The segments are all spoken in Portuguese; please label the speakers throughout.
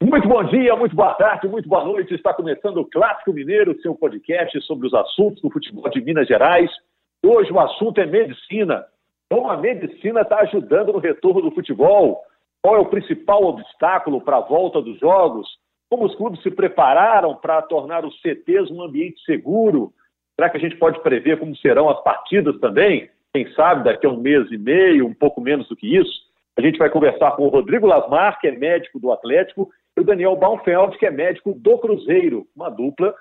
Speaker 1: Muito bom dia, muito boa tarde, muito boa noite. Está começando o Clássico Mineiro, seu podcast sobre os assuntos do futebol de Minas Gerais. Hoje o assunto é medicina. Como a medicina está ajudando no retorno do futebol? Qual é o principal obstáculo para a volta dos jogos? Como os clubes se prepararam para tornar os CTs um ambiente seguro? Será que a gente pode prever como serão as partidas também? Quem sabe daqui a um mês e meio, um pouco menos do que isso? A gente vai conversar com o Rodrigo Lasmar, que é médico do Atlético, e o Daniel Baumfeld, que é médico do Cruzeiro, uma dupla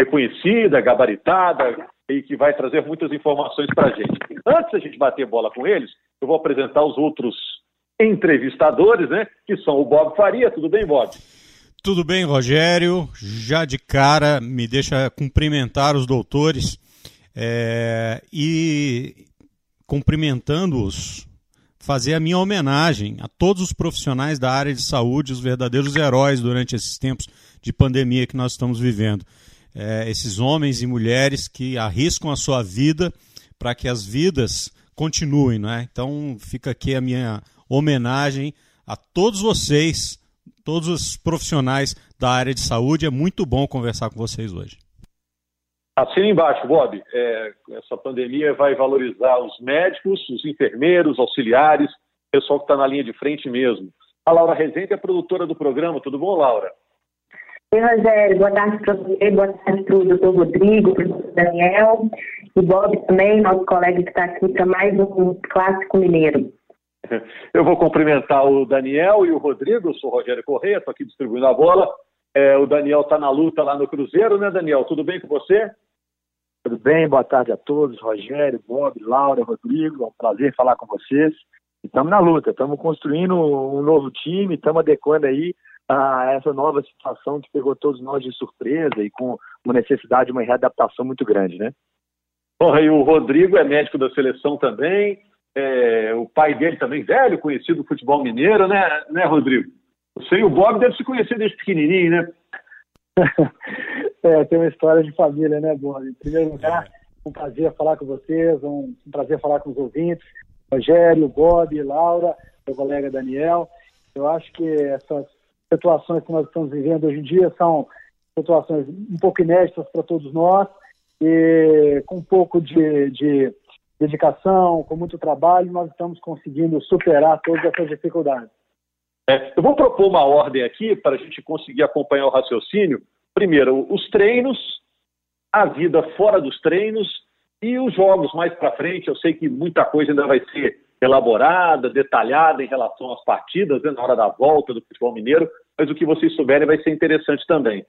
Speaker 1: reconhecida, gabaritada e que vai trazer muitas informações para a gente. Antes da gente bater bola com eles, eu vou apresentar os outros entrevistadores, né? Que são o Bob Faria. Tudo bem, Bob?
Speaker 2: Tudo bem, Rogério. Já de cara, me deixa cumprimentar os doutores é, e cumprimentando-os fazer a minha homenagem a todos os profissionais da área de saúde, os verdadeiros heróis durante esses tempos de pandemia que nós estamos vivendo. É, esses homens e mulheres que arriscam a sua vida para que as vidas continuem, não é? Então fica aqui a minha homenagem a todos vocês, todos os profissionais da área de saúde. É muito bom conversar com vocês hoje.
Speaker 1: Assina embaixo, Bob. É, essa pandemia vai valorizar os médicos, os enfermeiros, auxiliares, o pessoal que está na linha de frente mesmo. A Laura Rezende é produtora do programa. Tudo bom, Laura?
Speaker 3: Oi, Rogério. Boa tarde para você, boa tarde para o doutor Rodrigo, para o doutor Daniel e Bob também, nosso colega que está aqui para mais um Clássico Mineiro.
Speaker 1: Eu vou cumprimentar o Daniel e o Rodrigo. Eu sou o Rogério Corrêa, estou aqui distribuindo a bola. É, o Daniel está na luta lá no Cruzeiro, né, Daniel? Tudo bem com você?
Speaker 4: Tudo bem, boa tarde a todos, Rogério, Bob, Laura, Rodrigo, é um prazer falar com vocês. Estamos na luta, estamos construindo um novo time, estamos adequando aí a essa nova situação que pegou todos nós de surpresa e com uma necessidade de uma readaptação muito grande, né?
Speaker 1: Porra, e o Rodrigo é médico da seleção também, é, o pai dele também, velho, conhecido do futebol mineiro, né, né Rodrigo? Você e o Bob devem se conhecer desde pequenininho, né?
Speaker 4: é, tem uma história de família, né, Bob? Em primeiro lugar, um prazer falar com vocês, um, um prazer falar com os ouvintes. Rogério, Bob, Laura, meu colega Daniel. Eu acho que essas situações que nós estamos vivendo hoje em dia são situações um pouco inéditas para todos nós e com um pouco de, de dedicação, com muito trabalho, nós estamos conseguindo superar todas essas dificuldades.
Speaker 1: É, eu vou propor uma ordem aqui para a gente conseguir acompanhar o raciocínio. Primeiro, os treinos, a vida fora dos treinos e os jogos mais para frente. Eu sei que muita coisa ainda vai ser elaborada, detalhada em relação às partidas, né, na hora da volta do futebol mineiro, mas o que vocês souberem vai ser interessante também.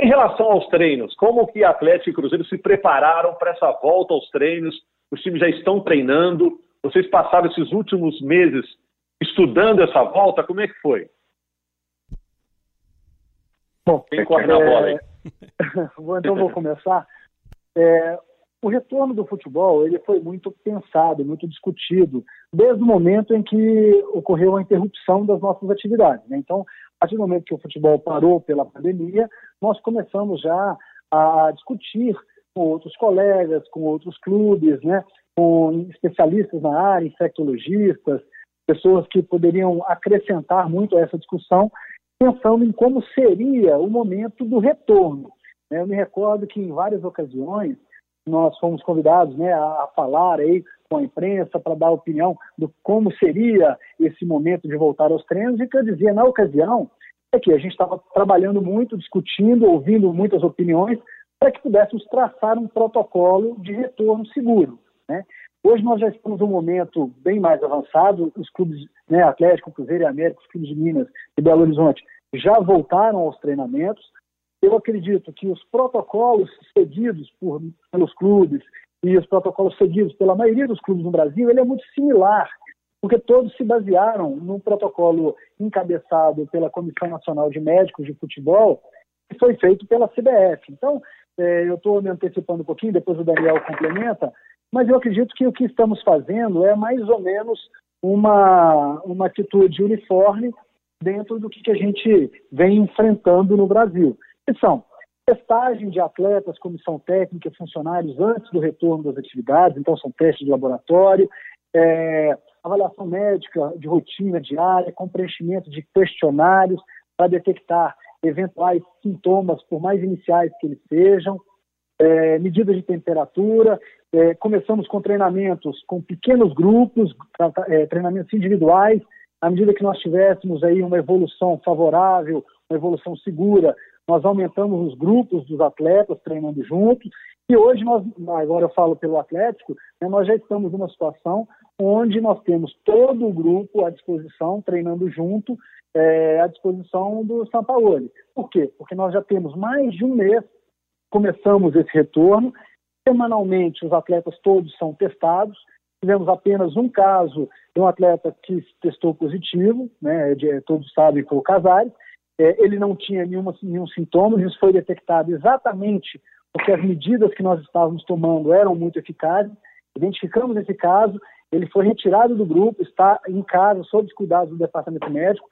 Speaker 1: Em relação aos treinos, como que Atlético e Cruzeiro se prepararam para essa volta aos treinos? Os times já estão treinando. Vocês passaram esses últimos meses estudando essa volta, como é que foi?
Speaker 4: Bom, Quem corre é... na bola aí? então vou começar. É, o retorno do futebol ele foi muito pensado, muito discutido, desde o momento em que ocorreu a interrupção das nossas atividades. Né? Então, a partir do momento que o futebol parou pela pandemia, nós começamos já a discutir com outros colegas, com outros clubes, né? com especialistas na área, infectologistas, pessoas que poderiam acrescentar muito a essa discussão, pensando em como seria o momento do retorno. Eu me recordo que em várias ocasiões nós fomos convidados né, a falar aí com a imprensa para dar opinião do como seria esse momento de voltar aos treinos, e que eu dizia na ocasião é que a gente estava trabalhando muito, discutindo, ouvindo muitas opiniões, para que pudéssemos traçar um protocolo de retorno seguro. Né? Hoje nós já estamos num momento bem mais avançado, os clubes, né, Atlético, Cruzeiro e América, os clubes de Minas e Belo Horizonte já voltaram aos treinamentos. Eu acredito que os protocolos seguidos por, pelos clubes e os protocolos seguidos pela maioria dos clubes no Brasil, ele é muito similar, porque todos se basearam no protocolo encabeçado pela Comissão Nacional de Médicos de Futebol, que foi feito pela CBF. Então, é, eu estou me antecipando um pouquinho, depois o Daniel complementa, mas eu acredito que o que estamos fazendo é mais ou menos uma, uma atitude uniforme dentro do que a gente vem enfrentando no Brasil. Que são testagem de atletas, comissão técnica, funcionários antes do retorno das atividades, então são testes de laboratório, é, avaliação médica de rotina diária, com preenchimento de questionários, para detectar eventuais sintomas, por mais iniciais que eles sejam, é, medidas de temperatura. É, começamos com treinamentos com pequenos grupos, é, treinamentos individuais. À medida que nós tivéssemos aí uma evolução favorável, uma evolução segura, nós aumentamos os grupos dos atletas treinando juntos. E hoje nós, agora eu falo pelo Atlético, né, nós já estamos numa situação onde nós temos todo o grupo à disposição, treinando junto, é, à disposição do São Paulo. Por quê? Porque nós já temos mais de um mês, começamos esse retorno, semanalmente os atletas todos são testados, tivemos apenas um caso de um atleta que testou positivo, né, de, todos sabem foi o Casares, é, ele não tinha nenhuma, nenhum sintoma, isso foi detectado exatamente porque as medidas que nós estávamos tomando eram muito eficazes, identificamos esse caso, ele foi retirado do grupo, está em casa, sob os cuidados do departamento médico,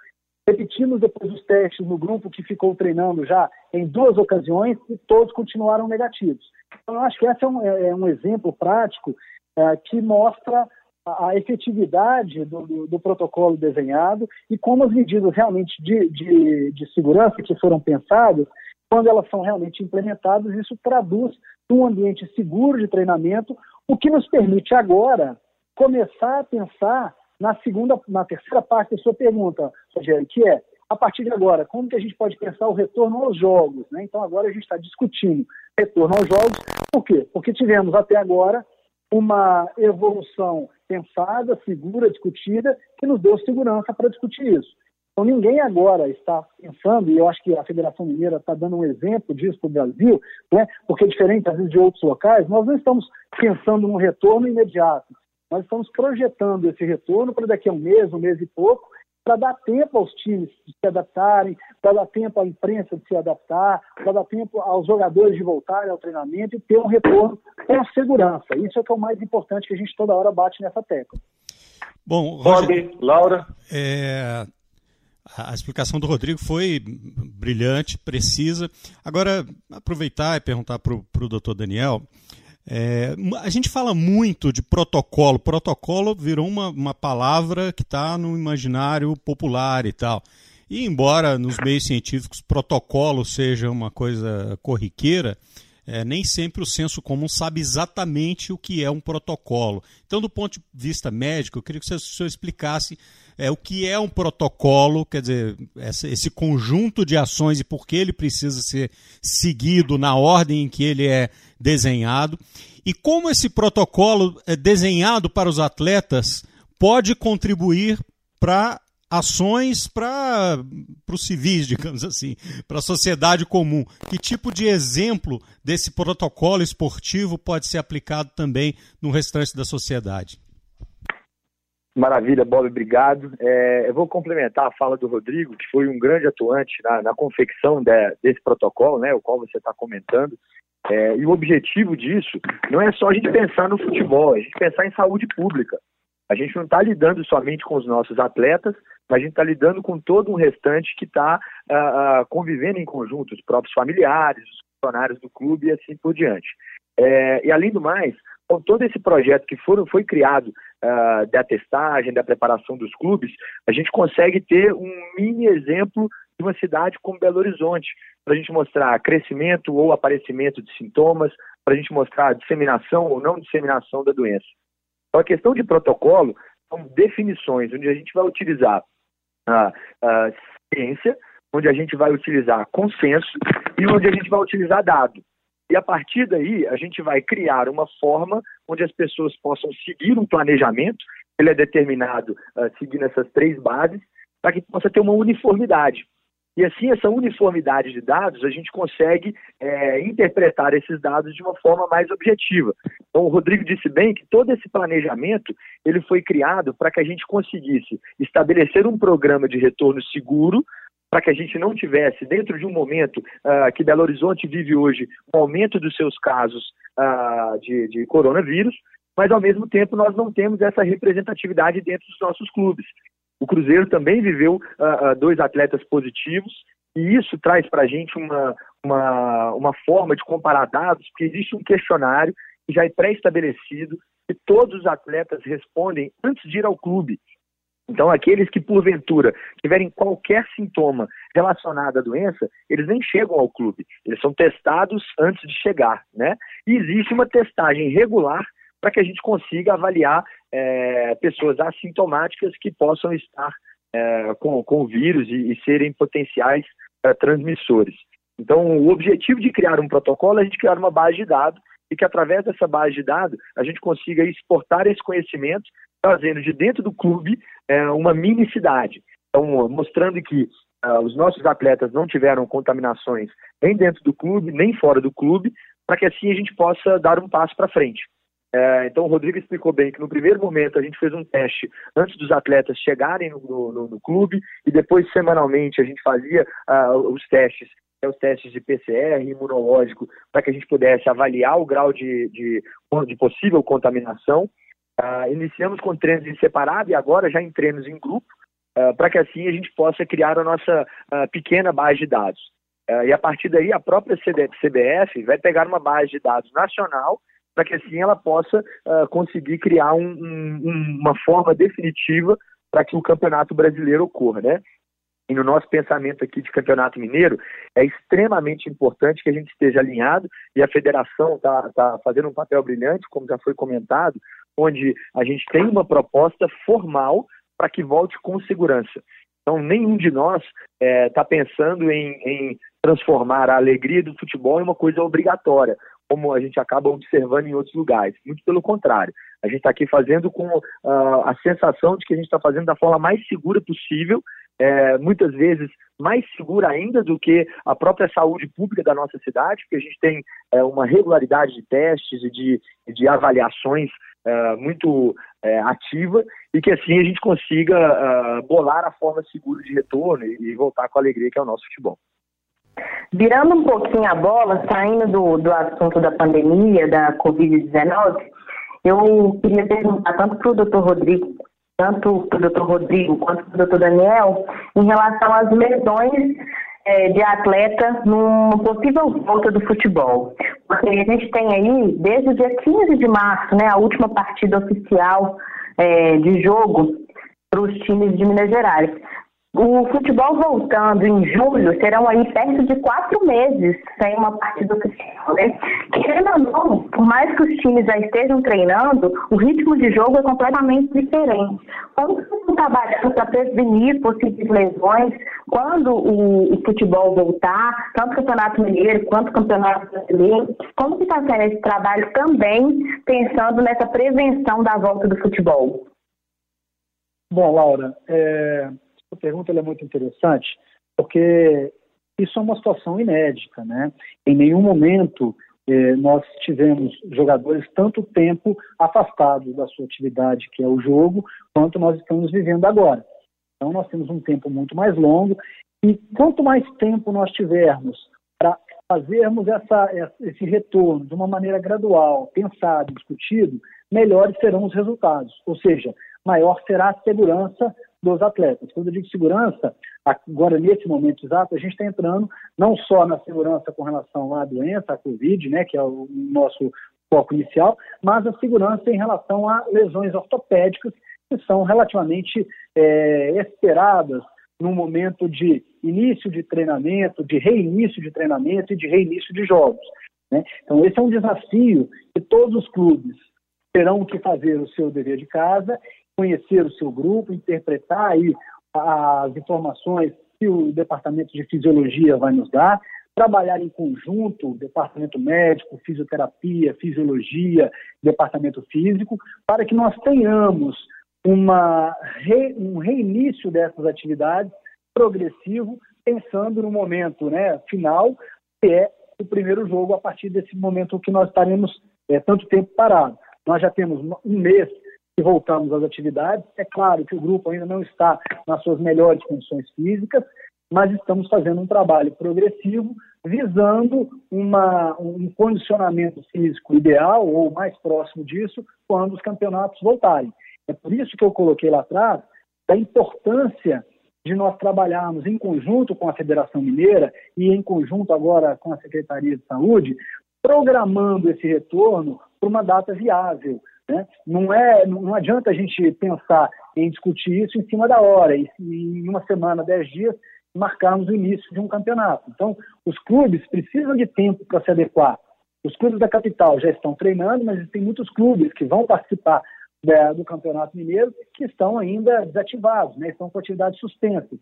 Speaker 4: Repetimos depois os testes no grupo que ficou treinando já em duas ocasiões e todos continuaram negativos. Então, eu acho que esse é um, é, é um exemplo prático é, que mostra a, a efetividade do, do, do, protocolo desenhado e como as medidas realmente de, de, de segurança que foram pensadas, quando elas são realmente implementadas, isso traduz um ambiente seguro de treinamento, o que nos permite agora começar a pensar na segunda, na terceira parte da sua pergunta, Rogério, que é, a partir de agora, como que a gente pode pensar o retorno aos jogos? Né? Então, agora a gente está discutindo retorno aos jogos. Por quê? Porque tivemos até agora uma evolução pensada, segura, discutida, que nos deu segurança para discutir isso. Então, ninguém agora está pensando, e eu acho que a Federação Mineira está dando um exemplo disso para o Brasil, né? porque diferente às vezes de outros locais, nós não estamos pensando num retorno imediato. Nós estamos projetando esse retorno para daqui a um mês, um mês e pouco, para dar tempo aos times de se adaptarem, para dar tempo à imprensa de se adaptar, para dar tempo aos jogadores de voltarem ao treinamento e ter um retorno com segurança. Isso é que é o mais importante que a gente toda hora bate nessa tecla.
Speaker 2: Bom, Roger, Bob, Laura. É, a explicação do Rodrigo foi brilhante, precisa. Agora, aproveitar e perguntar para o doutor Daniel. É, a gente fala muito de protocolo. Protocolo virou uma, uma palavra que está no imaginário popular e tal. E embora nos meios científicos protocolo seja uma coisa corriqueira, é, nem sempre o senso comum sabe exatamente o que é um protocolo. Então, do ponto de vista médico, eu queria que o senhor explicasse é, o que é um protocolo, quer dizer, essa, esse conjunto de ações e por que ele precisa ser seguido na ordem em que ele é desenhado, e como esse protocolo é desenhado para os atletas pode contribuir para ações para os civis, digamos assim, para a sociedade comum. Que tipo de exemplo desse protocolo esportivo pode ser aplicado também no restante da sociedade?
Speaker 5: Maravilha, Bob, obrigado. É, eu vou complementar a fala do Rodrigo, que foi um grande atuante na, na confecção de, desse protocolo, né, o qual você está comentando. É, e o objetivo disso não é só a gente pensar no futebol, é a gente pensar em saúde pública. A gente não está lidando somente com os nossos atletas, mas a gente está lidando com todo um restante que está uh, uh, convivendo em conjunto, os próprios familiares, os funcionários do clube e assim por diante. É, e além do mais, com todo esse projeto que foi criado uh, da testagem, da preparação dos clubes, a gente consegue ter um mini exemplo de uma cidade como Belo Horizonte, para a gente mostrar crescimento ou aparecimento de sintomas, para a gente mostrar disseminação ou não disseminação da doença. Então, a questão de protocolo são definições onde a gente vai utilizar a, a ciência, onde a gente vai utilizar consenso e onde a gente vai utilizar dado. E a partir daí, a gente vai criar uma forma onde as pessoas possam seguir um planejamento, ele é determinado uh, seguindo essas três bases, para que possa ter uma uniformidade. E assim, essa uniformidade de dados, a gente consegue é, interpretar esses dados de uma forma mais objetiva. Então, o Rodrigo disse bem que todo esse planejamento ele foi criado para que a gente conseguisse estabelecer um programa de retorno seguro, para que a gente não tivesse, dentro de um momento uh, que Belo Horizonte vive hoje, um aumento dos seus casos uh, de, de coronavírus, mas ao mesmo tempo nós não temos essa representatividade dentro dos nossos clubes. O Cruzeiro também viveu uh, dois atletas positivos e isso traz para a gente uma, uma, uma forma de comparar dados, porque existe um questionário que já é pré-estabelecido que todos os atletas respondem antes de ir ao clube. Então, aqueles que porventura tiverem qualquer sintoma relacionado à doença, eles nem chegam ao clube, eles são testados antes de chegar, né? E existe uma testagem regular para que a gente consiga avaliar é, pessoas assintomáticas que possam estar é, com, com o vírus e, e serem potenciais é, transmissores. Então, o objetivo de criar um protocolo é a gente criar uma base de dados e que através dessa base de dados a gente consiga exportar esse conhecimento, trazendo de dentro do clube é, uma mini cidade. Então, mostrando que uh, os nossos atletas não tiveram contaminações nem dentro do clube, nem fora do clube, para que assim a gente possa dar um passo para frente. É, então, o Rodrigo explicou bem que no primeiro momento a gente fez um teste antes dos atletas chegarem no, no, no clube e depois, semanalmente, a gente fazia uh, os testes é os testes de PCR, imunológico, para que a gente pudesse avaliar o grau de, de, de possível contaminação. Uh, iniciamos com treinos em separado e agora já em treinos em grupo, uh, para que assim a gente possa criar a nossa uh, pequena base de dados. e a partir daí, a própria CBF vai pegar uma base de dados nacional para que assim ela possa conseguir criar um, um, uma forma definitiva para que o campeonato brasileiro ocorra, né? e no nosso pensamento aqui de Campeonato Mineiro, é extremamente importante que a gente esteja alinhado e a federação está tá fazendo um papel brilhante, como já foi comentado, onde a gente tem uma proposta formal para que volte com segurança. Então, nenhum de nós está é, tá pensando em, em transformar a alegria do futebol em uma coisa obrigatória, como a gente acaba observando em outros lugares. Muito pelo contrário. A gente está aqui fazendo com uh, a sensação de que a gente está fazendo da forma mais segura possível é, muitas vezes mais segura ainda do que a própria saúde pública da nossa cidade, porque a gente tem é, uma regularidade de testes e de, de avaliações é, muito é, ativa e que assim a gente consiga é, bolar a forma segura de retorno e, e, voltar com a alegria que é o nosso futebol.
Speaker 3: Virando um pouquinho a bola, saindo do, do assunto da pandemia, da Covid-19, eu queria perguntar tanto para o doutor Rodrigo tanto para o doutor Rodrigo quanto para o doutor Daniel, em relação às lesões é, de atleta numa possível volta do futebol. Porque a gente tem aí, desde o dia 15 de março, né, a última partida oficial é, de jogo para os times de Minas Gerais. O futebol voltando em julho serão aí perto de quatro meses sem uma partida oficial, né? Querendo ou não, por mais que os times já estejam treinando, o ritmo de jogo é completamente diferente. Como estão trabalhando para prevenir possíveis lesões quando o, o, futebol voltar, tanto o Campeonato Mineiro quanto o Campeonato Brasileiro? Como que está sendo esse trabalho também pensando nessa prevenção da volta do futebol?
Speaker 4: Bom, Laura, é essa pergunta é muito interessante, porque isso é uma situação inédita, né? Em nenhum momento eh, nós tivemos jogadores tanto tempo afastados da sua atividade, que é o jogo, quanto nós estamos vivendo agora. Então nós temos um tempo muito mais longo e quanto mais tempo nós tivermos para fazermos essa, esse retorno de uma maneira gradual, pensado, discutido, melhores serão os resultados. Ou seja, maior será a segurança dos atletas. Quando eu digo segurança, agora nesse momento exato, a gente está entrando não só na segurança com relação à doença, à Covid, né, que é o nosso foco inicial, mas a segurança em relação a lesões ortopédicas que são relativamente é, esperadas no momento de início de treinamento, de reinício de treinamento e de reinício de jogos. Né? Então, esse é um desafio que todos os clubes terão que fazer o seu dever de casa conhecer o seu grupo, interpretar aí as informações que o departamento de fisiologia vai nos dar, trabalhar em conjunto, departamento médico, fisioterapia, fisiologia, departamento físico, para que nós tenhamos uma, um reinício dessas atividades progressivo, pensando no momento né, final, que é o primeiro jogo, a partir desse momento que nós estaremos é, tanto tempo parados. Nós já temos um mês que voltamos às atividades. É claro que o grupo ainda não está nas suas melhores condições físicas, mas estamos fazendo um trabalho progressivo visando uma, um condicionamento físico ideal ou mais próximo disso quando os campeonatos voltarem. É por isso que eu coloquei lá atrás a importância de nós trabalharmos em conjunto com a Federação Mineira e em conjunto agora com a Secretaria de Saúde, programando esse retorno para uma data viável, né? Não, é, não adianta a gente pensar em discutir isso em cima da hora, e em uma semana, dez dias, marcarmos o início de um campeonato. Então, os clubes precisam de tempo para se adequar. Os clubes da capital já estão treinando, mas tem muitos clubes que vão participar né, do Campeonato Mineiro que estão ainda desativados, né, estão com atividade suspensa.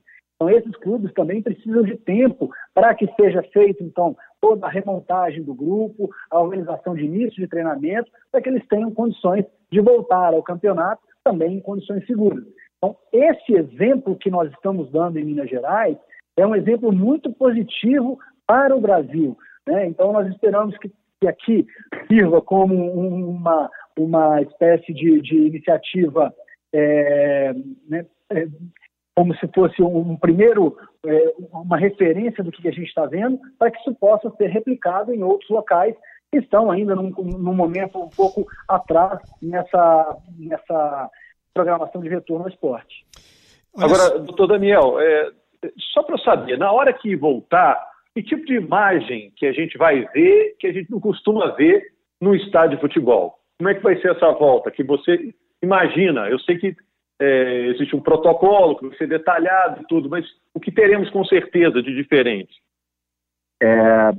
Speaker 4: Então, esses clubes também precisam de tempo para que seja feito, então, toda a remontagem do grupo, a organização de início de treinamento, para que eles tenham condições de voltar ao campeonato também em condições seguras. Então, esse exemplo que nós estamos dando em Minas Gerais é um exemplo muito positivo para o Brasil. Né? Então, nós esperamos que, que aqui sirva como uma, uma espécie de, de iniciativa, é, né, é, como se fosse um primeiro, é, uma referência do que a gente está vendo, para que isso possa ser replicado em outros locais que estão ainda num, num momento um pouco atrás nessa, nessa programação de retorno ao esporte.
Speaker 1: Agora, doutor Daniel, é, só para saber, na hora que voltar, que tipo de imagem que a gente vai ver que a gente não costuma ver no estádio de futebol? Como é que vai ser essa volta? Que você imagina? Eu sei que é, existe um protocolo que vai ser detalhado e tudo, mas o que teremos com certeza de diferente?
Speaker 5: É,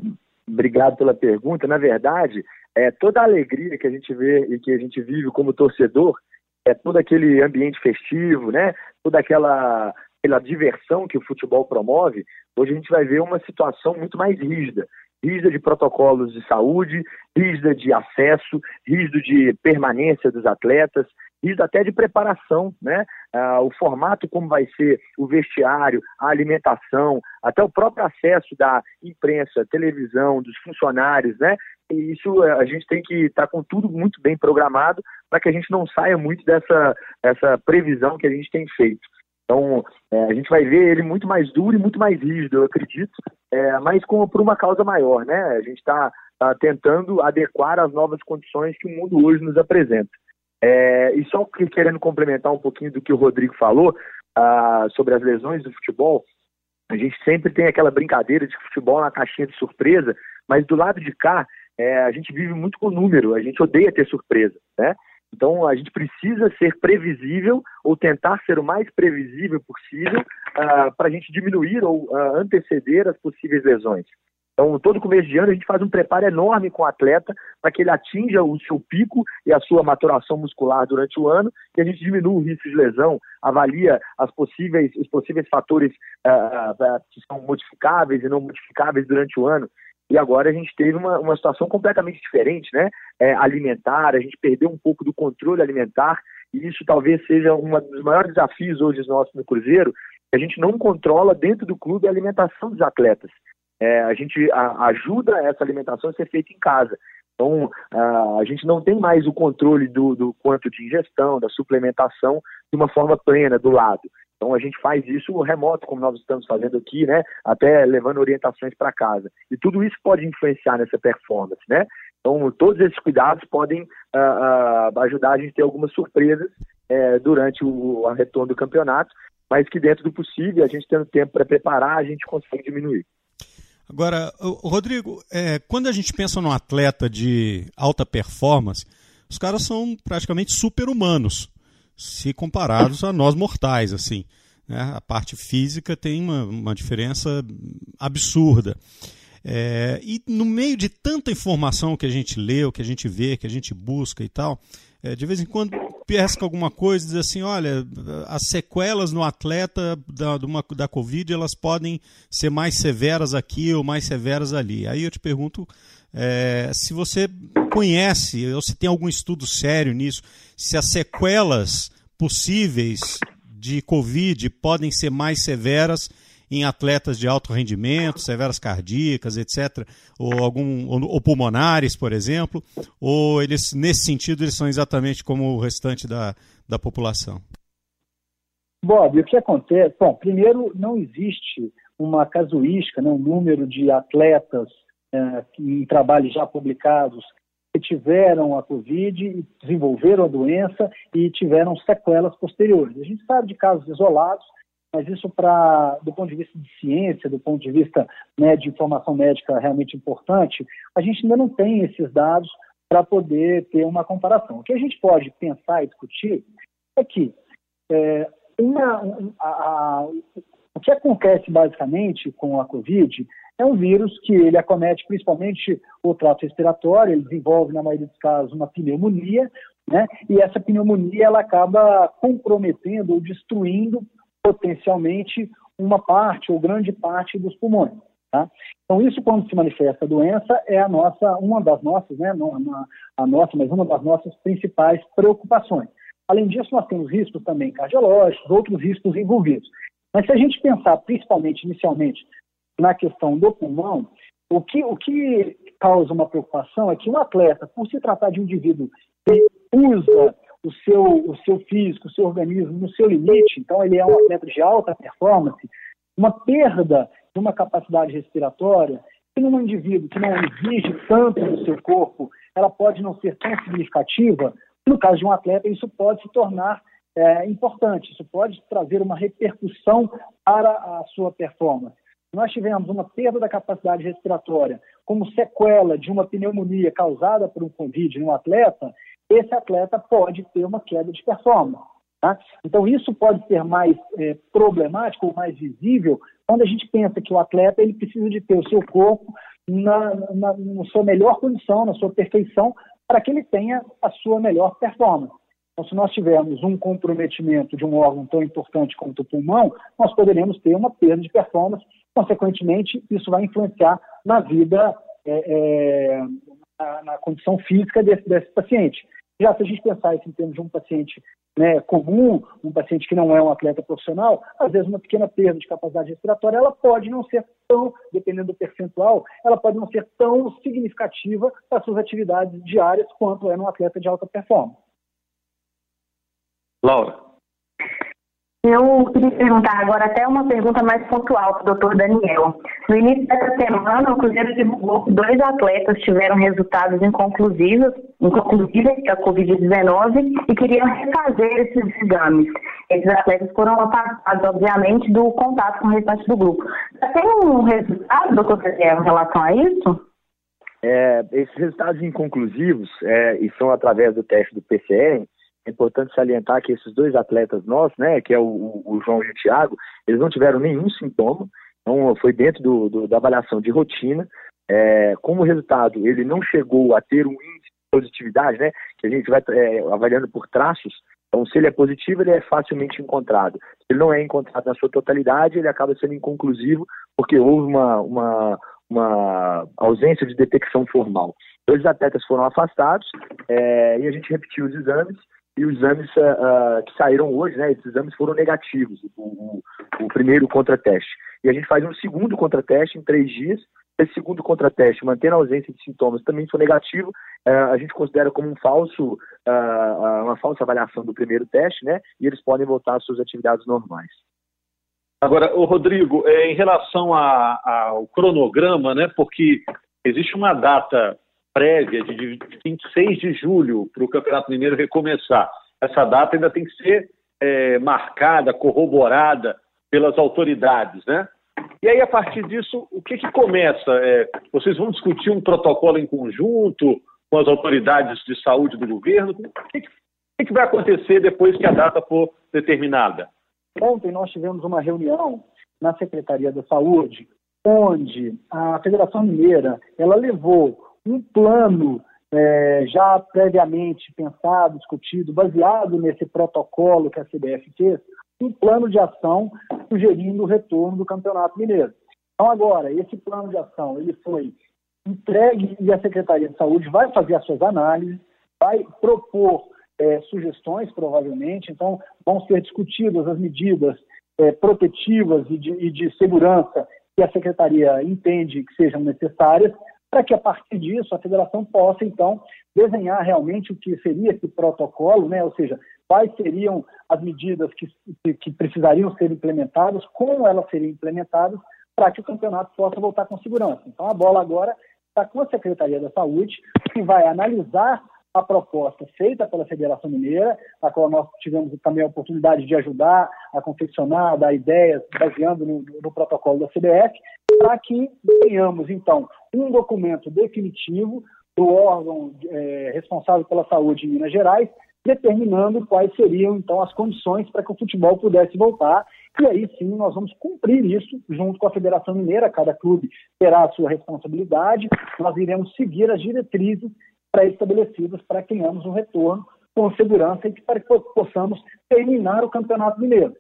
Speaker 5: obrigado pela pergunta. Na verdade, é, toda a alegria que a gente vê e que a gente vive como torcedor é todo aquele ambiente festivo, né? Toda aquela, aquela diversão que o futebol promove. Hoje a gente vai ver uma situação muito mais rígida, rígida de protocolos de saúde, rígida de acesso, rígida de permanência dos atletas, rígida até de preparação, né? Ah, o formato como vai ser o vestiário, a alimentação, até o próprio acesso da imprensa, televisão, dos funcionários, né? E isso eh, a gente tem que estar tá com tudo muito bem programado para que a gente não saia muito dessa essa previsão que a gente tem feito. Então, é, a gente vai ver ele muito mais duro e muito mais rígido, eu acredito, é, mas com, por uma causa maior, né? A gente está tá tentando adequar às novas condições que o mundo hoje nos apresenta. É, e só querendo complementar um pouquinho do que o Rodrigo falou ah, sobre as lesões do futebol, a gente sempre tem aquela brincadeira de futebol na caixinha de surpresa, mas do lado de cá é, a gente vive muito com número, a gente odeia ter surpresa, né? Então a gente precisa ser previsível ou tentar ser o mais previsível possível uh, para a gente diminuir ou uh, anteceder as possíveis lesões. Então, todo começo de ano a gente faz um preparo enorme com o atleta para que ele atinja o seu pico e a sua maturação muscular durante o ano e a gente diminua o risco de lesão, avalia as possíveis, os possíveis fatores uh, que são modificáveis e não modificáveis durante o ano. E agora a gente teve uma, uma situação completamente diferente, né? É, alimentar, a gente perdeu um pouco do controle alimentar, e isso talvez seja um dos maiores desafios hoje nossos no Cruzeiro, a gente não controla dentro do clube a alimentação dos atletas. É, a gente a, ajuda essa alimentação a ser feita em casa. Então, a, gente não tem mais o controle do, do quanto de ingestão, da suplementação, de uma forma plena do lado. Então a gente faz isso remoto, como nós estamos fazendo aqui, né? Até levando orientações para casa. E tudo isso pode influenciar nessa performance, né? Então todos esses cuidados podem uh, uh, ajudar a gente a ter algumas surpresas uh, durante o retorno do campeonato, mas que dentro do possível, a gente tendo tempo para preparar, a gente consegue diminuir.
Speaker 2: Agora, Rodrigo, é, quando a gente pensa num atleta de alta performance, os caras são praticamente super-humanos se comparados a nós mortais, assim. Né? A parte física tem uma, uma diferença absurda. É, e no meio de tanta informação que a gente lê, que a gente vê, que a gente busca e tal, é, de vez em quando pesca alguma coisa e diz assim, olha, as sequelas no atleta da, uma, da Covid elas podem ser mais severas aqui ou mais severas ali. Aí eu te pergunto é, se você conhece ou se tem algum estudo sério nisso, se as sequelas possíveis de Covid podem ser mais severas em atletas de alto rendimento, severas cardíacas, etc., ou algum ou, pulmonares, por exemplo, ou eles nesse sentido eles são exatamente como o restante da, da população?
Speaker 4: Bob, o que acontece? Bom, primeiro não existe uma casuística, né, um número de atletas é, em trabalhos já publicados que tiveram a Covid, desenvolveram a doença e tiveram sequelas posteriores. A gente sabe de casos isolados, mas isso para do ponto de vista de ciência, do ponto de vista né, de informação médica realmente importante, a gente ainda não tem esses dados para poder ter uma comparação. O que a gente pode pensar e discutir é que é, uma, a, a, o que acontece basicamente com a Covid é um vírus que ele acomete principalmente o trato respiratório, ele desenvolve, na maioria dos casos, uma pneumonia, né? e essa pneumonia ela acaba comprometendo ou destruindo potencialmente uma parte ou grande parte dos pulmões. Tá? Então, isso quando se manifesta a doença é a nossa, uma das nossas, né, a nossa, mas uma das nossas principais preocupações. Além disso, nós temos riscos também cardiológicos, outros riscos envolvidos. Mas se a gente pensar principalmente, inicialmente, na questão do pulmão, o que, o que causa uma preocupação é que um atleta, por se tratar de um indivíduo que usa o seu, o seu físico, o seu organismo no seu limite, então ele é um atleta de alta performance, uma perda de uma capacidade respiratória, que num indivíduo que não exige tanto do seu corpo, ela pode não ser tão significativa. No caso de um atleta, isso pode se tornar é, importante, isso pode trazer uma repercussão para a sua performance. Nós tivemos uma perda da capacidade respiratória como sequela de uma pneumonia causada por um Covid no atleta, esse atleta pode ter uma queda de performance. Tá? Então, isso pode ser mais é, problemático mais visível quando a gente pensa que o atleta ele precisa de ter o seu corpo na, na, na sua melhor condição, na sua perfeição, para que ele tenha a sua melhor performance. Então, se nós tivermos um comprometimento de um órgão tão importante quanto o pulmão, nós poderemos ter uma perda de performance. Consequentemente, isso vai influenciar na vida, é, é, na, na, condição física desse, desse paciente. Já se a gente pensar isso em termos de um paciente né, comum, um paciente que não é um atleta profissional, às vezes uma pequena perda de capacidade respiratória, ela pode não ser tão, dependendo do percentual, ela pode não ser tão significativa para suas atividades diárias quanto é num atleta de alta performance.
Speaker 1: Laura.
Speaker 3: Eu queria perguntar agora até uma pergunta mais pontual para o doutor Daniel. No início dessa semana, o Cruzeiro divulgou que dois atletas tiveram resultados inconclusivos, inconclusíveis da Covid-19 e queriam refazer esses exames. Esses atletas foram afastados, obviamente, do contato com o restante do grupo. Já tem um resultado, doutor Daniel, em relação a isso?
Speaker 5: É, esses resultados inconclusivos, é, e são através do teste do PCR, é importante salientar que esses dois atletas nossos, né, que é o, o João e o Thiago, eles não tiveram nenhum sintoma, então foi dentro do, do, da avaliação de rotina. É, como resultado, ele não chegou a ter um índice de positividade, né, que a gente vai é, avaliando por traços. Então, se ele é positivo, ele é facilmente encontrado. Se ele não é encontrado na sua totalidade, ele acaba sendo inconclusivo, porque houve uma, uma, uma ausência de detecção formal. Dois atletas foram afastados é, e a gente repetiu os exames e os exames uh, que saíram hoje, né, esses exames foram negativos, o, o, o primeiro contrateste. E a gente faz um segundo contrateste em três dias. Esse segundo contrateste, mantendo a ausência de sintomas, também for negativo, uh, a gente considera como um falso, uh, uma falsa avaliação do primeiro teste, né, e eles podem voltar às suas atividades normais.
Speaker 1: Agora, o Rodrigo, é, em relação ao cronograma, né, porque existe uma data prévia de 26 de julho para o Campeonato Mineiro recomeçar. Essa data ainda tem que ser é, marcada, corroborada pelas autoridades, né? E aí, a partir disso, o que, que começa? É, vocês vão discutir um protocolo em conjunto com as autoridades de saúde do governo? O que, que, que vai acontecer depois que a data for determinada?
Speaker 4: Ontem nós tivemos uma reunião na Secretaria da Saúde, onde a Federação Mineira ela levou um plano é, já previamente pensado, discutido, baseado nesse protocolo que a CBF fez, um plano de ação sugerindo o retorno do Campeonato Mineiro. Então, agora, esse plano de ação ele foi entregue e a Secretaria de Saúde vai fazer as suas análises, vai propor é, sugestões, provavelmente, então vão ser discutidas as medidas é, protetivas e de, e de segurança que a Secretaria entende que sejam necessárias para que a partir disso a federação possa então desenhar realmente o que seria esse protocolo, né? ou seja, quais seriam as medidas que, que, precisariam ser implementadas, como elas seriam implementadas para que o campeonato possa voltar com segurança. Então a bola agora está com a Secretaria da Saúde, que vai analisar a proposta feita pela Federação Mineira, a qual nós tivemos também a oportunidade de ajudar a confeccionar, dar ideias, baseando no, no protocolo da CBF, para que tenhamos, então, um documento definitivo do órgão é, responsável pela saúde em Minas Gerais, determinando quais seriam então as condições para que o futebol pudesse voltar. E aí sim nós vamos cumprir isso junto com a Federação Mineira, cada clube terá a sua responsabilidade, nós iremos seguir as diretrizes pré-estabelecidas para que tenhamos um retorno com segurança e para que possamos terminar o Campeonato Mineiro.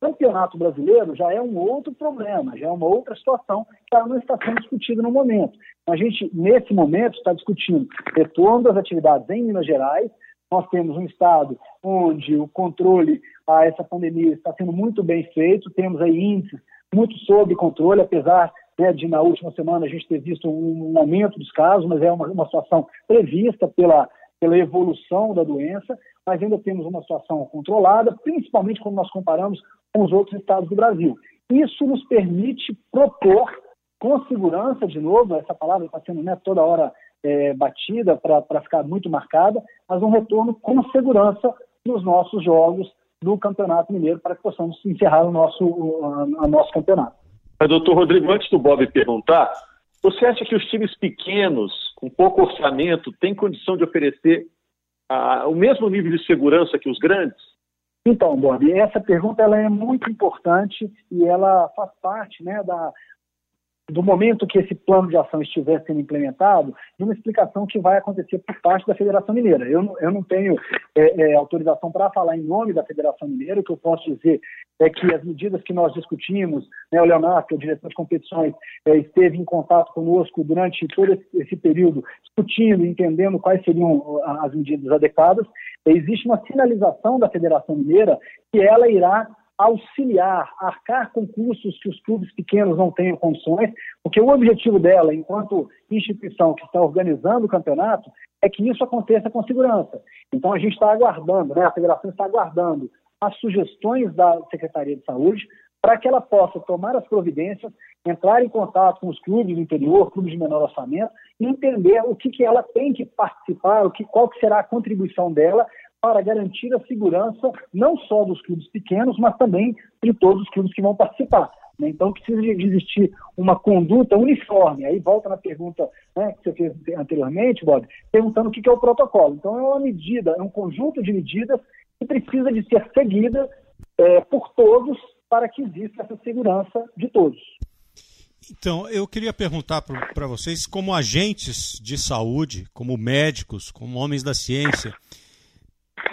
Speaker 4: Campeonato Brasileiro já é um outro problema, já é uma outra situação que não está sendo discutida no momento. A gente, nesse momento, está discutindo retorno das atividades em Minas Gerais, nós temos um estado onde o controle a essa pandemia está sendo muito bem feito, temos aí índices muito sob controle, apesar né, de na última semana a gente ter visto um, aumento dos casos, mas é uma, uma situação prevista pela, pela evolução da doença, mas ainda temos uma situação controlada, principalmente quando nós comparamos com os outros estados do Brasil. Isso nos permite propor com segurança, de novo, essa palavra está sendo né, toda hora é, batida para ficar muito marcada, mas um retorno com segurança nos nossos jogos do Campeonato Mineiro para que possamos encerrar o nosso, o, nosso campeonato.
Speaker 1: Mas, doutor Rodrigo, antes do Bob perguntar, você acha que os times pequenos, com pouco orçamento, têm condição de oferecer o mesmo nível de segurança que os grandes?
Speaker 4: Então, Bob, essa pergunta ela é muito importante e ela faz parte né, da, do momento que esse plano de ação estiver sendo implementado, de uma explicação que vai acontecer por parte da Federação Mineira. Eu, eu não tenho é, é, autorização para falar em nome da Federação Mineira, o que eu posso dizer é que as medidas que nós discutimos, né, o Leonardo, que é o diretor de competições, é, esteve em contato conosco durante todo esse período, discutindo, entendendo quais seriam as medidas adequadas. Existe uma sinalização da Federação Mineira que ela irá auxiliar, arcar com custos que os clubes pequenos não tenham condições, porque o objetivo dela, enquanto instituição que está organizando o campeonato, é que isso aconteça com segurança. Então a gente está aguardando, né, a federação está aguardando as sugestões da Secretaria de Saúde para que ela possa tomar as providências, entrar em contato com os clubes do interior, clubes de menor orçamento, e entender o que, que ela tem que participar, o que, qual que será a contribuição dela para garantir a segurança não só dos clubes pequenos, mas também de todos os clubes que vão participar. Né? Então, precisa de existir uma conduta uniforme. Aí volta na pergunta né, que você fez anteriormente, Bob, perguntando o que é o protocolo. Então, é uma medida, é um conjunto de medidas que precisa de ser seguida é, por todos para que exista essa segurança de todos.
Speaker 2: Então, eu queria perguntar para vocês, como agentes de saúde, como médicos, como homens da ciência,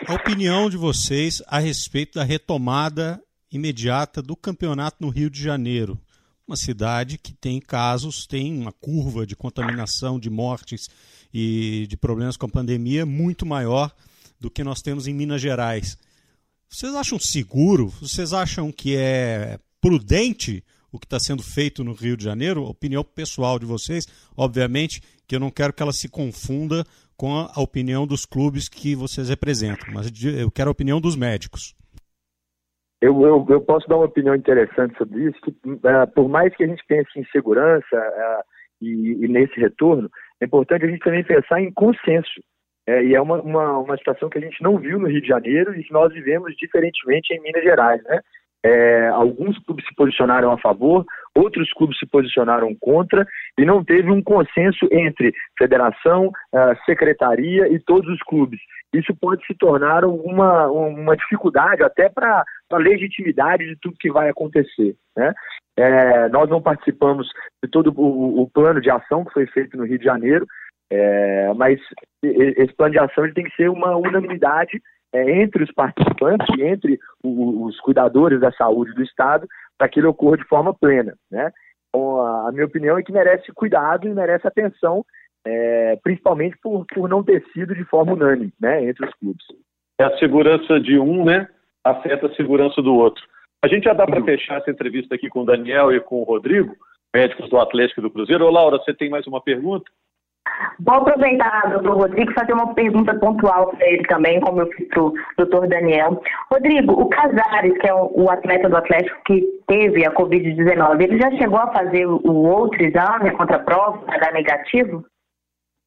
Speaker 2: a opinião de vocês a respeito da retomada imediata do campeonato no Rio de Janeiro. Uma cidade que tem casos, tem uma curva de contaminação, de mortes e de problemas com a pandemia muito maior do que nós temos em Minas Gerais. Vocês acham seguro? Vocês acham que é prudente o que está sendo feito no Rio de Janeiro? Opinião pessoal de vocês, obviamente, que eu não quero que ela se confunda com a opinião dos clubes que vocês representam, mas eu quero a opinião dos médicos.
Speaker 5: Eu, eu, eu posso dar uma opinião interessante sobre isso, que uh, por mais que a gente pense em segurança uh, e, e, nesse retorno, é importante a gente também pensar em consenso. É, e é uma, uma, uma situação que a gente não viu no Rio de Janeiro e que nós vivemos diferentemente em Minas Gerais. Né? É, alguns clubes se posicionaram a favor, outros clubes se posicionaram contra, e não teve um consenso entre federação, uh, secretaria e todos os clubes. Isso pode se tornar uma, uma dificuldade até para a legitimidade de tudo que vai acontecer. Né? É, nós não participamos de todo o, o, plano de ação que foi feito no Rio de Janeiro, é, mas esse plano de ação tem que ser uma unanimidade é, entre os participantes entre o, os cuidadores da saúde do Estado para que ele ocorra de forma plena. Né? Então, a, a, minha opinião é que merece cuidado e merece atenção, é, principalmente por, por não ter sido de forma unânime né, entre os clubes.
Speaker 1: É a segurança de um, né? Afeta a segurança do outro. A gente já dá para fechar essa entrevista aqui com o Daniel e com o Rodrigo, médicos do Atlético e do Cruzeiro. Ô, Laura, você tem mais uma pergunta?
Speaker 3: Vou aproveitar, doutor Rodrigo, fazer uma pergunta pontual para ele também, como eu fiz para o doutor Daniel. Rodrigo, o Casares, que é o atleta do Atlético que teve a Covid-19, ele já chegou a fazer o outro exame, a contraprova, para dar negativo?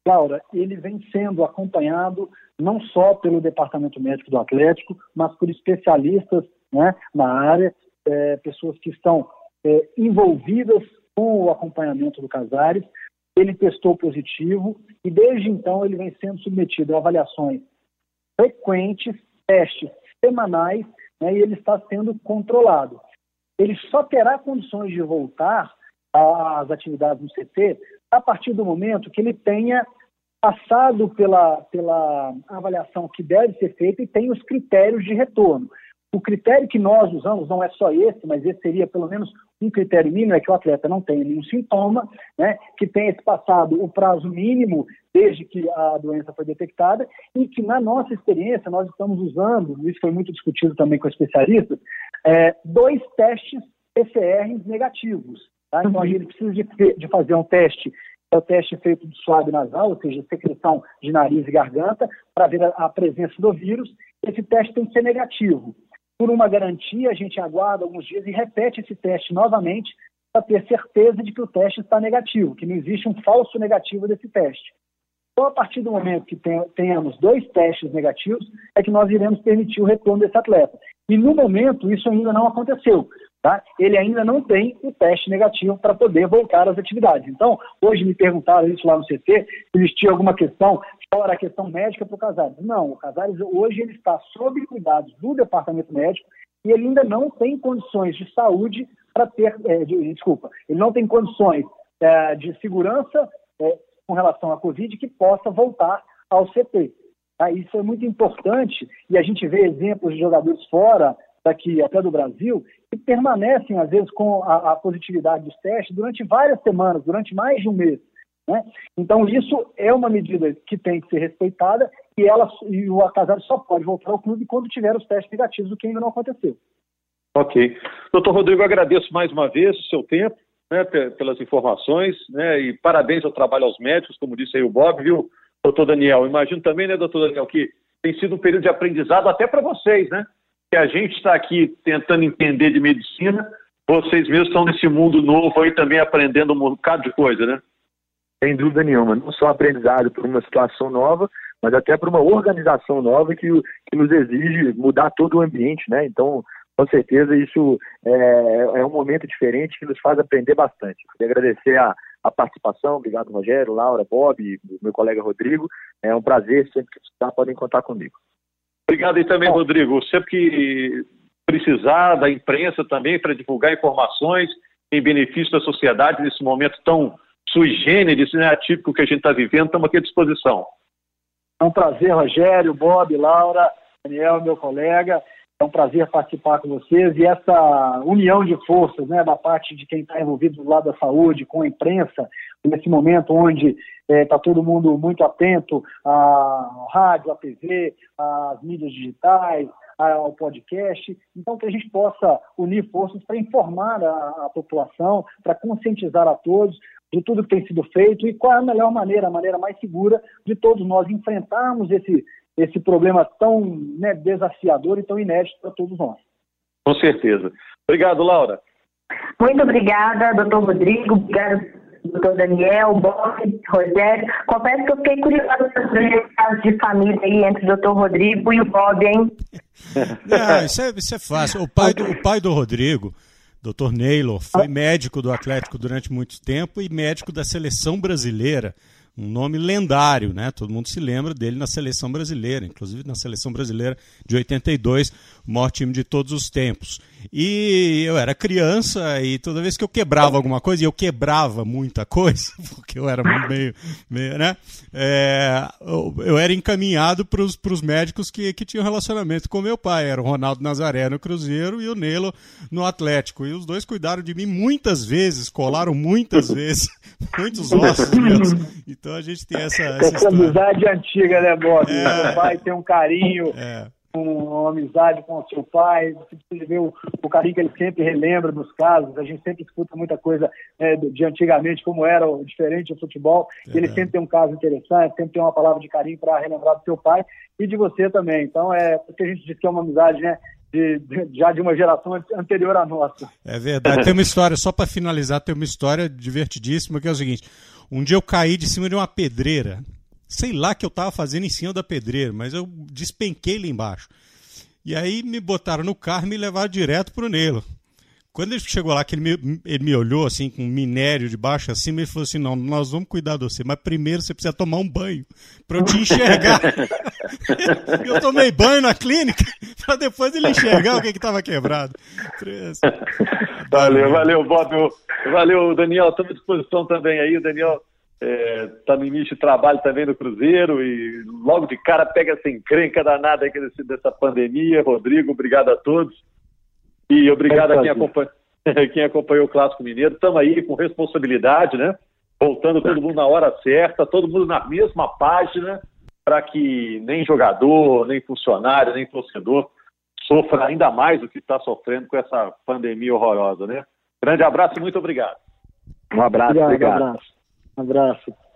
Speaker 4: Laura, ele vem sendo acompanhado não só pelo Departamento Médico do Atlético, mas por especialistas né, na área, é, pessoas que estão é, envolvidas com o acompanhamento do Casares, ele testou positivo e desde então ele vem sendo submetido a avaliações frequentes, testes semanais, né, e ele está sendo controlado. Ele só terá condições de voltar às atividades no CT a partir do momento que ele tenha passado pela, pela avaliação que deve ser feita e tem os critérios de retorno. O critério que nós usamos não é só esse, mas esse seria pelo menos um critério mínimo, é que o atleta não tenha nenhum sintoma, né, que tenha passado o prazo mínimo desde que a doença foi detectada e que, na nossa experiência, nós estamos usando, isso foi muito discutido também com especialistas, é, dois testes PCR negativos. Tá? Então, a gente precisa de, de fazer um teste é o teste feito de suave nasal, ou seja, secreção de nariz e garganta, para ver a, presença do vírus. Esse teste tem que ser negativo por uma garantia, a gente aguarda alguns dias e repete esse teste novamente para ter certeza de que o teste está negativo, que não existe um falso negativo desse teste. Então, a partir do momento que tenhamos dois testes negativos, é que nós iremos permitir o retorno desse atleta. E no momento, isso ainda não aconteceu. Tá? Ele ainda não tem o teste negativo para poder voltar às atividades. Então, hoje me perguntaram isso lá no CT, se existia alguma questão, fora a questão médica para o Casares. Não, o Casares hoje ele está sob cuidados do departamento médico e ele ainda não tem condições de saúde para ter, é, de, desculpa, ele não tem condições é, de segurança é, com relação à Covid que possa voltar ao CT. Tá? Isso é muito importante e a gente vê exemplos de jogadores fora daqui até do Brasil, que permanecem, às vezes, com a, a positividade dos testes durante várias semanas, durante mais de um mês. Né? Então, isso é uma medida que tem que ser respeitada e, ela, e o casado só pode voltar ao clube quando tiver os testes negativos, o que ainda não aconteceu.
Speaker 1: Ok. Doutor Rodrigo, agradeço mais uma vez o seu tempo, né, pelas informações, né, e parabéns ao trabalho aos médicos, como disse aí o Bob, viu, doutor Daniel? Imagino também, né, doutor Daniel, que tem sido um período de aprendizado até para vocês, né? Que a gente está aqui tentando entender de medicina, vocês mesmos estão nesse mundo novo aí também aprendendo um bocado de coisa, né?
Speaker 5: Sem dúvida nenhuma, não só aprendizado por uma situação nova, mas até por uma organização nova que, que nos exige mudar todo o ambiente, né? Então, com certeza, isso é, é um momento diferente que nos faz aprender bastante. Queria agradecer a, a participação, obrigado Rogério, Laura, Bob, meu colega Rodrigo. É um prazer, sempre que precisar, podem contar comigo.
Speaker 1: Obrigado aí também, Rodrigo. Sempre que precisar da imprensa também para divulgar informações em benefício da sociedade nesse momento tão sui generis, né, atípico que a gente está vivendo, estamos aqui à disposição.
Speaker 4: É um prazer, Rogério, Bob, Laura, Daniel, meu colega. É um prazer participar com vocês e essa união de forças, né, da parte de quem está envolvido do lado da saúde, com a imprensa, nesse momento onde está é, tá todo mundo muito atento ao rádio, à TV, às mídias digitais, ao podcast. Então, que a gente possa unir forças para informar a, a população, para conscientizar a todos de tudo que tem sido feito e qual é a melhor maneira, a maneira mais segura de todos nós enfrentarmos esse, esse problema tão né, desafiador e tão inédito para todos nós.
Speaker 1: Com certeza. Obrigado, Laura.
Speaker 3: Muito obrigada, doutor Rodrigo. Obrigado doutor Daniel, Bob, Rogério. Confesso que eu fiquei curiosa sobre casos de família aí entre o doutor Rodrigo e o Bob, hein?
Speaker 2: Não, isso é, isso é fácil. O pai do, o pai do Rodrigo, doutor Neylor, foi médico do Atlético durante muito tempo e médico da seleção brasileira um nome lendário, né? Todo mundo se lembra dele na seleção brasileira, inclusive na seleção brasileira de 82, o maior time de todos os tempos. E eu era criança e toda vez que eu quebrava alguma coisa, e eu quebrava muita coisa, porque eu era meio, meio né? É, eu, eu, era encaminhado para os médicos que, que tinham relacionamento com meu pai. Era o Ronaldo Nazaré no Cruzeiro e o Nelo no Atlético. E os dois cuidaram de mim muitas vezes, colaram muitas vezes, muitos ossos meus. Então a gente tem essa. Essa,
Speaker 4: essa amizade antiga, né, Bob? É. Meu pai tem um carinho. É uma amizade com o seu pai, você vê o, o, carinho que ele sempre relembra dos casos, a gente sempre escuta muita coisa é, de antigamente, como era diferente o futebol, é. ele sempre tem um caso interessante, sempre tem uma palavra de carinho para relembrar do seu pai e de você também. Então, é porque a gente diz que é uma amizade, né? De, de, já de uma geração anterior à nossa.
Speaker 2: É verdade. Tem uma história, só para finalizar, tem uma história divertidíssima que é o seguinte: um dia eu caí de cima de uma pedreira sei lá que eu estava fazendo em cima da pedreira, mas eu despenquei lá embaixo. E aí me botaram no carro e me levaram direto para o Nelo. Quando ele chegou lá, que ele me, ele me olhou assim, com minério de baixo acima, ele falou assim: não, nós vamos cuidar de você, mas primeiro você precisa tomar um banho para eu te enxergar. eu tomei banho na clínica para depois ele enxergar o que estava quebrado.
Speaker 1: Valeu, valeu, Bob. Valeu, Daniel. Estamos à disposição também aí. O Daniel está é, tá no início de trabalho também no Cruzeiro e logo de cara pega essa encrenca danada aí dessa pandemia. Rodrigo, obrigado a todos. E obrigado a quem, acompanha, quem acompanhou o Clássico Mineiro. Estamos aí com responsabilidade, né? Voltando todo mundo na hora certa, todo mundo na mesma página, para que nem jogador, nem funcionário, nem torcedor sofra ainda mais do que está sofrendo com essa pandemia horrorosa, né? Grande abraço e muito obrigado.
Speaker 5: Um abraço, obrigado. obrigado.
Speaker 4: Um abraço. Um abraço.